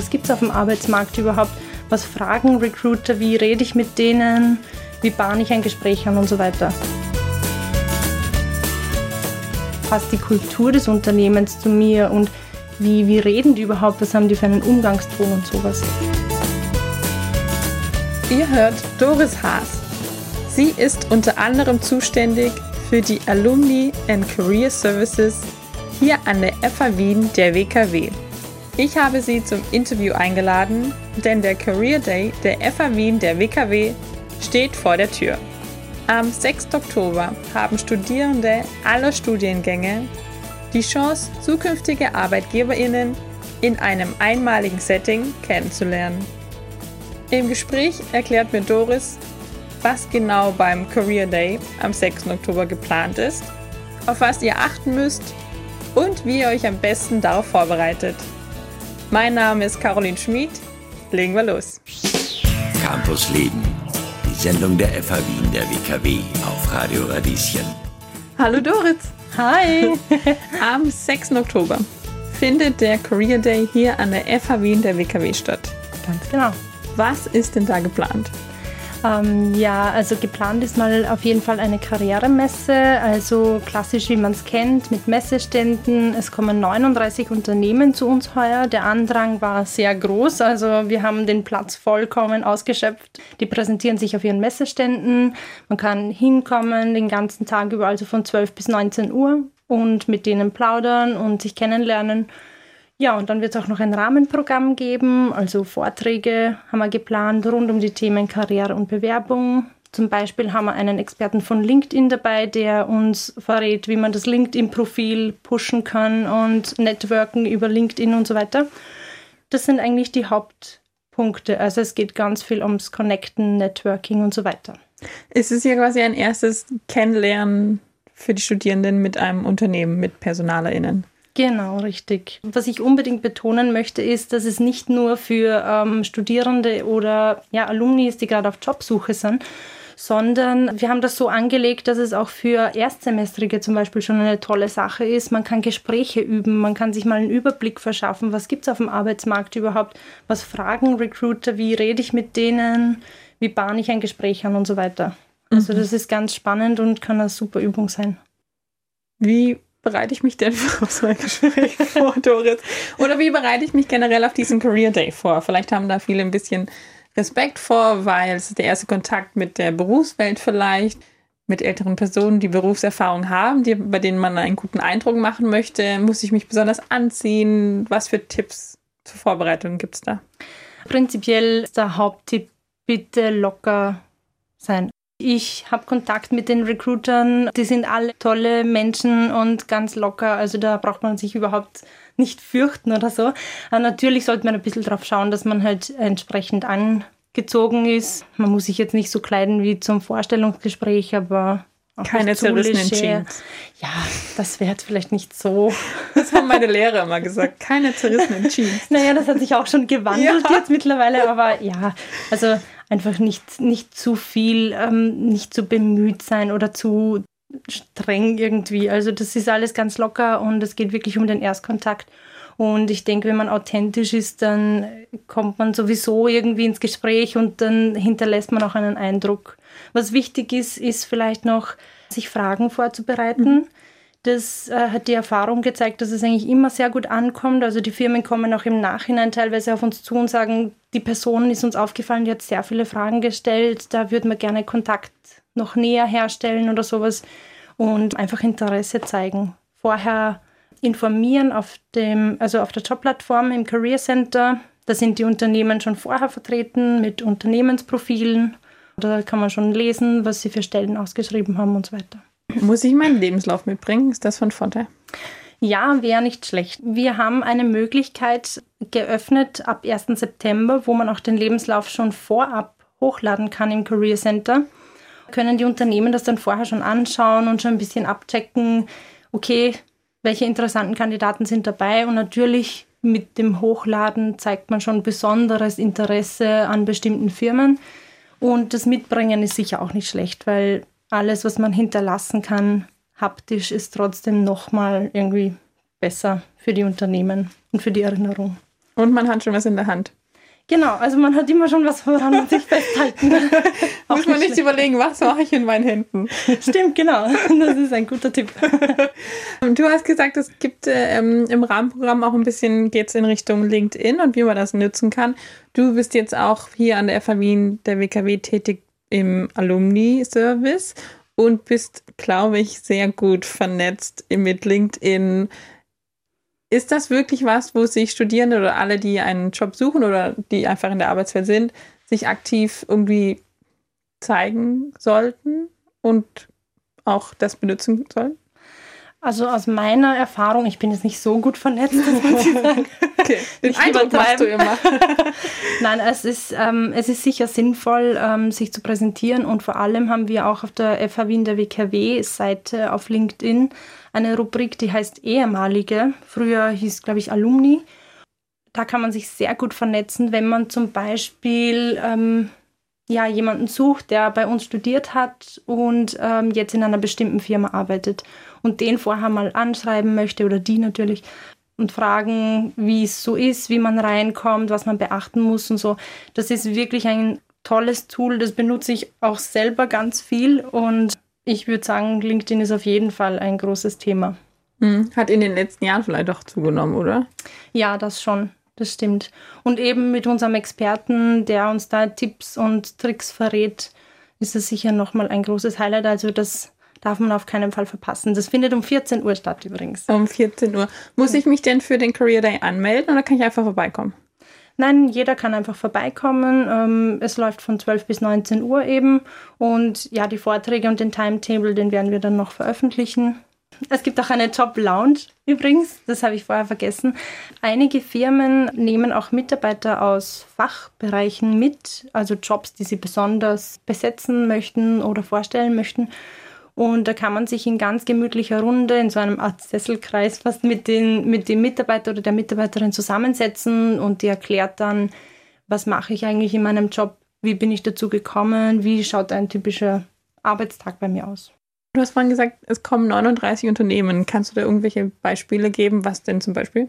was gibt es auf dem Arbeitsmarkt überhaupt, was fragen Recruiter, wie rede ich mit denen, wie bahne ich ein Gespräch an und so weiter. Passt die Kultur des Unternehmens zu mir und wie, wie reden die überhaupt, was haben die für einen Umgangston und sowas. Ihr hört Doris Haas. Sie ist unter anderem zuständig für die Alumni and Career Services hier an der FA Wien der WKW. Ich habe sie zum Interview eingeladen, denn der Career Day der FA Wien der WKW steht vor der Tür. Am 6. Oktober haben Studierende aller Studiengänge die Chance, zukünftige Arbeitgeberinnen in einem einmaligen Setting kennenzulernen. Im Gespräch erklärt mir Doris, was genau beim Career Day am 6. Oktober geplant ist, auf was ihr achten müsst und wie ihr euch am besten darauf vorbereitet. Mein Name ist Caroline Schmid. Legen wir los. Campus Leben, die Sendung der FH Wien der WKW auf Radio Radieschen. Hallo Doris. Hi! Am 6. Oktober findet der Career Day hier an der FH Wien der WKW statt. Ganz genau. Was ist denn da geplant? Ähm, ja, also geplant ist mal auf jeden Fall eine Karrieremesse, also klassisch wie man es kennt, mit Messeständen. Es kommen 39 Unternehmen zu uns heuer. Der Andrang war sehr groß, also wir haben den Platz vollkommen ausgeschöpft. Die präsentieren sich auf ihren Messeständen. Man kann hinkommen den ganzen Tag über, also von 12 bis 19 Uhr und mit denen plaudern und sich kennenlernen. Ja, und dann wird es auch noch ein Rahmenprogramm geben, also Vorträge haben wir geplant rund um die Themen Karriere und Bewerbung. Zum Beispiel haben wir einen Experten von LinkedIn dabei, der uns verrät, wie man das LinkedIn-Profil pushen kann und networken über LinkedIn und so weiter. Das sind eigentlich die Hauptpunkte. Also es geht ganz viel ums Connecten, Networking und so weiter. Es ist ja quasi ein erstes Kennenlernen für die Studierenden mit einem Unternehmen, mit PersonalerInnen. Genau, richtig. Was ich unbedingt betonen möchte, ist, dass es nicht nur für ähm, Studierende oder ja, Alumni ist, die gerade auf Jobsuche sind, sondern wir haben das so angelegt, dass es auch für Erstsemestrige zum Beispiel schon eine tolle Sache ist. Man kann Gespräche üben, man kann sich mal einen Überblick verschaffen, was gibt es auf dem Arbeitsmarkt überhaupt, was fragen Recruiter, wie rede ich mit denen, wie bahne ich ein Gespräch an und so weiter. Also mhm. das ist ganz spannend und kann eine super Übung sein. Wie bereite ich mich denn auf so ein Gespräch vor, Doris? Oder wie bereite ich mich generell auf diesen Career Day vor? Vielleicht haben da viele ein bisschen Respekt vor, weil es ist der erste Kontakt mit der Berufswelt vielleicht, mit älteren Personen, die Berufserfahrung haben, die, bei denen man einen guten Eindruck machen möchte. Muss ich mich besonders anziehen? Was für Tipps zur Vorbereitung gibt es da? Prinzipiell ist der Haupttipp, bitte locker sein. Ich habe Kontakt mit den Recruitern. Die sind alle tolle Menschen und ganz locker. Also da braucht man sich überhaupt nicht fürchten oder so. Aber natürlich sollte man ein bisschen darauf schauen, dass man halt entsprechend angezogen ist. Man muss sich jetzt nicht so kleiden wie zum Vorstellungsgespräch, aber keine zerrissenen Jeans. Ja, das wäre jetzt vielleicht nicht so. Das haben meine Lehrer immer gesagt. Keine zerrissenen Jeans. Naja, das hat sich auch schon gewandelt ja. jetzt mittlerweile, aber ja, also einfach nicht, nicht zu viel, ähm, nicht zu bemüht sein oder zu streng irgendwie. Also das ist alles ganz locker und es geht wirklich um den Erstkontakt. Und ich denke, wenn man authentisch ist, dann kommt man sowieso irgendwie ins Gespräch und dann hinterlässt man auch einen Eindruck. Was wichtig ist, ist vielleicht noch, sich Fragen vorzubereiten. Mhm. Das äh, hat die Erfahrung gezeigt, dass es eigentlich immer sehr gut ankommt. Also die Firmen kommen auch im Nachhinein teilweise auf uns zu und sagen, die Person ist uns aufgefallen, die hat sehr viele Fragen gestellt, da würden wir gerne Kontakt noch näher herstellen oder sowas und einfach Interesse zeigen. Vorher informieren auf dem, also auf der Jobplattform im Career Center. Da sind die Unternehmen schon vorher vertreten mit Unternehmensprofilen. Da kann man schon lesen, was sie für Stellen ausgeschrieben haben und so weiter. Muss ich meinen Lebenslauf mitbringen? Ist das von Vorteil? Ja, wäre nicht schlecht. Wir haben eine Möglichkeit geöffnet ab 1. September, wo man auch den Lebenslauf schon vorab hochladen kann im Career Center. Können die Unternehmen das dann vorher schon anschauen und schon ein bisschen abchecken, okay, welche interessanten Kandidaten sind dabei und natürlich mit dem Hochladen zeigt man schon besonderes Interesse an bestimmten Firmen. Und das Mitbringen ist sicher auch nicht schlecht, weil alles, was man hinterlassen kann, haptisch, ist trotzdem nochmal irgendwie besser für die Unternehmen und für die Erinnerung. Und man hat schon was in der Hand. Genau, also man hat immer schon was, woran man sich festhalten. Muss man nicht überlegen, was mache ich in meinen Händen. Stimmt, genau. Das ist ein guter Tipp. Du hast gesagt, es gibt äh, ähm, im Rahmenprogramm auch ein bisschen, geht es in Richtung LinkedIn und wie man das nutzen kann. Du bist jetzt auch hier an der FA Wien der WKW tätig im Alumni-Service und bist, glaube ich, sehr gut vernetzt mit LinkedIn ist das wirklich was, wo sich Studierende oder alle, die einen Job suchen oder die einfach in der Arbeitswelt sind, sich aktiv irgendwie zeigen sollten und auch das benutzen sollen? Also aus meiner Erfahrung, ich bin jetzt nicht so gut vernetzt, muss ich sagen. Okay, den Eindruck machst du immer. Nein, es ist, ähm, es ist sicher sinnvoll, ähm, sich zu präsentieren und vor allem haben wir auch auf der FH Wien der WKW-Seite auf LinkedIn eine Rubrik, die heißt ehemalige. Früher hieß, glaube ich, Alumni. Da kann man sich sehr gut vernetzen, wenn man zum Beispiel ähm, ja, jemanden sucht, der bei uns studiert hat und ähm, jetzt in einer bestimmten Firma arbeitet und den vorher mal anschreiben möchte oder die natürlich und fragen, wie es so ist, wie man reinkommt, was man beachten muss und so. Das ist wirklich ein tolles Tool, das benutze ich auch selber ganz viel und ich würde sagen, LinkedIn ist auf jeden Fall ein großes Thema. Hm, hat in den letzten Jahren vielleicht auch zugenommen, oder? Ja, das schon. Das stimmt. Und eben mit unserem Experten, der uns da Tipps und Tricks verrät, ist das sicher nochmal ein großes Highlight. Also das darf man auf keinen Fall verpassen. Das findet um 14 Uhr statt übrigens. Um 14 Uhr. Muss ich mich denn für den Career Day anmelden oder kann ich einfach vorbeikommen? Nein, jeder kann einfach vorbeikommen. Ähm, es läuft von 12 bis 19 Uhr eben. Und ja, die Vorträge und den Timetable, den werden wir dann noch veröffentlichen. Es gibt auch eine Job Lounge übrigens, das habe ich vorher vergessen. Einige Firmen nehmen auch Mitarbeiter aus Fachbereichen mit, also Jobs, die sie besonders besetzen möchten oder vorstellen möchten. Und da kann man sich in ganz gemütlicher Runde, in so einem Art Sesselkreis fast mit, den, mit dem Mitarbeiter oder der Mitarbeiterin zusammensetzen und die erklärt dann, was mache ich eigentlich in meinem Job, wie bin ich dazu gekommen, wie schaut ein typischer Arbeitstag bei mir aus. Du hast vorhin gesagt, es kommen 39 Unternehmen. Kannst du da irgendwelche Beispiele geben? Was denn zum Beispiel?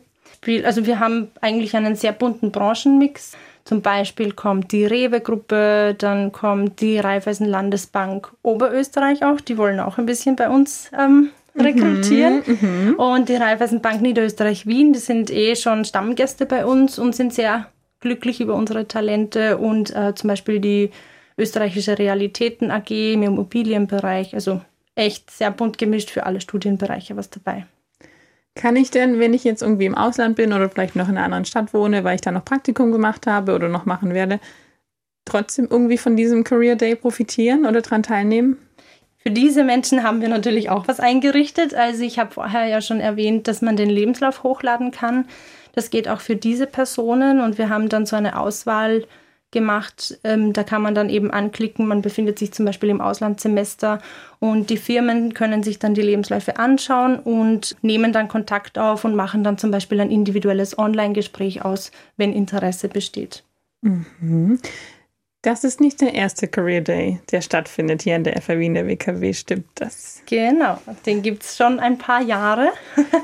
Also wir haben eigentlich einen sehr bunten Branchenmix. Zum Beispiel kommt die Rewe-Gruppe, dann kommt die Raiffeisen Landesbank Oberösterreich auch. Die wollen auch ein bisschen bei uns ähm, mhm, rekrutieren. Mhm, und die Raiffeisenbank Niederösterreich Wien, die sind eh schon Stammgäste bei uns und sind sehr glücklich über unsere Talente und äh, zum Beispiel die österreichische Realitäten AG im Immobilienbereich. Also echt sehr bunt gemischt für alle Studienbereiche was dabei. Kann ich denn, wenn ich jetzt irgendwie im Ausland bin oder vielleicht noch in einer anderen Stadt wohne, weil ich da noch Praktikum gemacht habe oder noch machen werde, trotzdem irgendwie von diesem Career Day profitieren oder daran teilnehmen? Für diese Menschen haben wir natürlich auch was eingerichtet. Also ich habe vorher ja schon erwähnt, dass man den Lebenslauf hochladen kann. Das geht auch für diese Personen und wir haben dann so eine Auswahl gemacht. Ähm, da kann man dann eben anklicken, man befindet sich zum Beispiel im Auslandssemester und die Firmen können sich dann die Lebensläufe anschauen und nehmen dann Kontakt auf und machen dann zum Beispiel ein individuelles Online-Gespräch aus, wenn Interesse besteht. Mhm. Das ist nicht der erste Career Day, der stattfindet hier in der FAW in der WKW, stimmt das? Genau, den gibt es schon ein paar Jahre.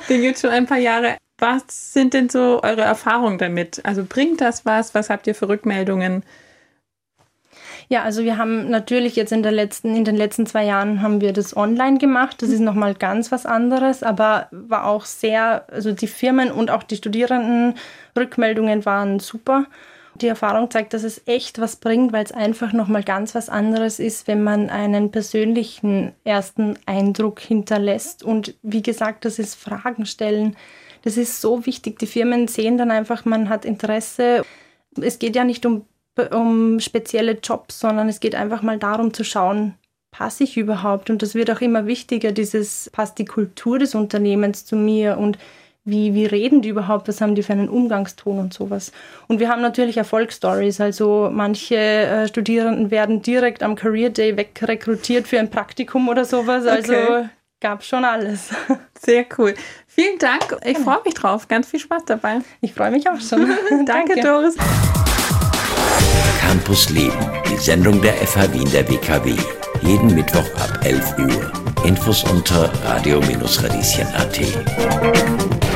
den gibt es schon ein paar Jahre. Was sind denn so eure Erfahrungen damit? Also bringt das was? Was habt ihr für Rückmeldungen? Ja, also wir haben natürlich jetzt in, der letzten, in den letzten zwei Jahren haben wir das online gemacht. Das ist nochmal ganz was anderes, aber war auch sehr, also die Firmen und auch die Studierenden Rückmeldungen waren super. Die Erfahrung zeigt, dass es echt was bringt, weil es einfach nochmal ganz was anderes ist, wenn man einen persönlichen ersten Eindruck hinterlässt. Und wie gesagt, das ist Fragen stellen das ist so wichtig. Die Firmen sehen dann einfach, man hat Interesse. Es geht ja nicht um, um spezielle Jobs, sondern es geht einfach mal darum zu schauen, passe ich überhaupt? Und das wird auch immer wichtiger, dieses, passt die Kultur des Unternehmens zu mir und wie, wie reden die überhaupt, was haben die für einen Umgangston und sowas. Und wir haben natürlich Erfolgsstories, also manche äh, Studierenden werden direkt am Career Day wegrekrutiert für ein Praktikum oder sowas, also okay. Gab schon alles. Sehr cool. Vielen Dank. Ich freue mich drauf. Ganz viel Spaß dabei. Ich freue mich auch schon. Danke, Danke, Doris. Campus Leben, die Sendung der FH Wien der WKW. Jeden Mittwoch ab 11 Uhr. Infos unter radio-radieschen.at.